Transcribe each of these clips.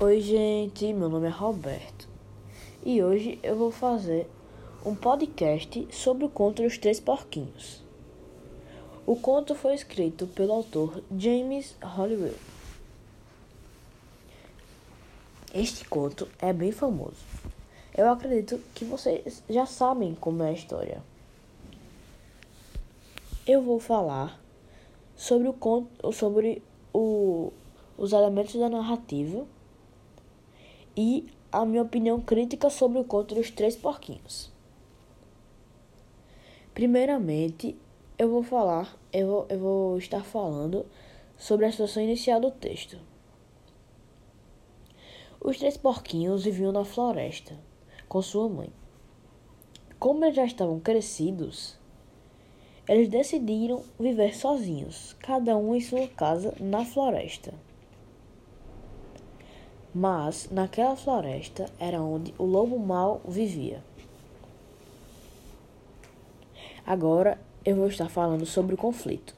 Oi, gente, meu nome é Roberto e hoje eu vou fazer um podcast sobre o conto Os Três Porquinhos. O conto foi escrito pelo autor James Holloway. Este conto é bem famoso. Eu acredito que vocês já sabem como é a história. Eu vou falar sobre o conto, sobre o, os elementos da narrativa e a minha opinião crítica sobre o conto dos três porquinhos. Primeiramente, eu vou falar, eu vou, eu vou estar falando sobre a situação inicial do texto. Os três porquinhos viviam na floresta com sua mãe. Como eles já estavam crescidos, eles decidiram viver sozinhos, cada um em sua casa na floresta. Mas naquela floresta era onde o lobo mau vivia. Agora eu vou estar falando sobre o conflito.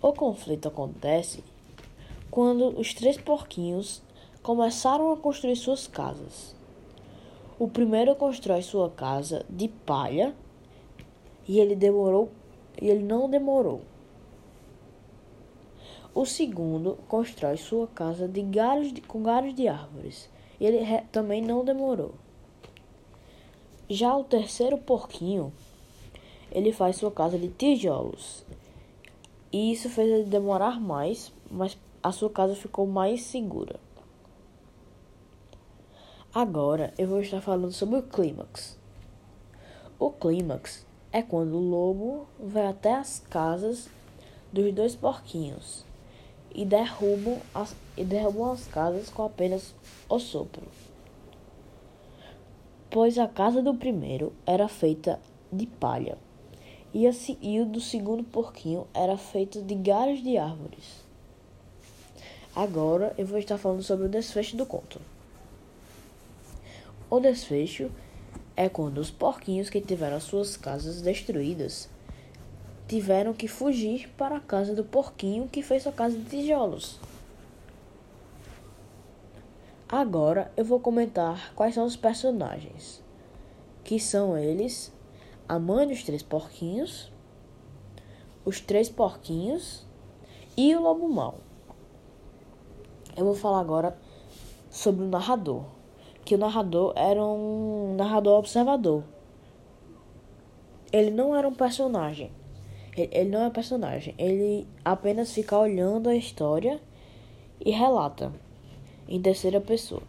O conflito acontece quando os três porquinhos começaram a construir suas casas. O primeiro constrói sua casa de palha e ele demorou e ele não demorou. O segundo constrói sua casa de galhos de, com galhos de árvores. Ele re, também não demorou. Já o terceiro porquinho, ele faz sua casa de tijolos. E isso fez ele demorar mais, mas a sua casa ficou mais segura. Agora eu vou estar falando sobre o clímax. O clímax é quando o lobo vai até as casas dos dois porquinhos e derrubam as, e derrubam as casas com apenas o sopro. Pois a casa do primeiro era feita de palha e, a, e o do segundo porquinho era feito de galhos de árvores. Agora eu vou estar falando sobre o desfecho do conto. O desfecho é quando os porquinhos que tiveram suas casas destruídas tiveram que fugir para a casa do porquinho que fez sua casa de tijolos. Agora eu vou comentar quais são os personagens, que são eles: a mãe dos três porquinhos, os três porquinhos e o lobo mau. Eu vou falar agora sobre o narrador que o narrador era um narrador observador. Ele não era um personagem. Ele não é personagem. Ele apenas fica olhando a história e relata em terceira pessoa.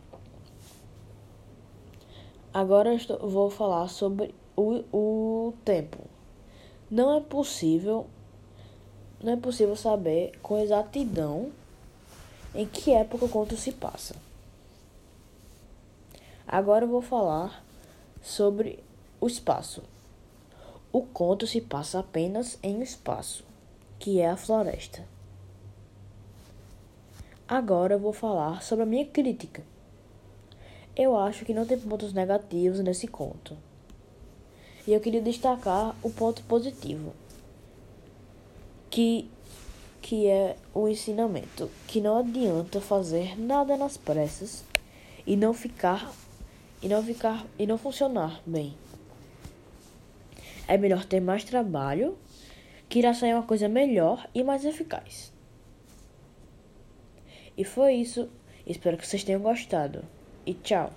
Agora eu estou, vou falar sobre o, o tempo. Não é possível não é possível saber com exatidão em que época o conto se passa. Agora eu vou falar sobre o espaço. O conto se passa apenas em um espaço, que é a floresta. Agora eu vou falar sobre a minha crítica. Eu acho que não tem pontos negativos nesse conto. E eu queria destacar o ponto positivo, que, que é o ensinamento, que não adianta fazer nada nas pressas e não ficar e não ficar e não funcionar bem. É melhor ter mais trabalho, que irá sair uma coisa melhor e mais eficaz. E foi isso. Espero que vocês tenham gostado. E tchau.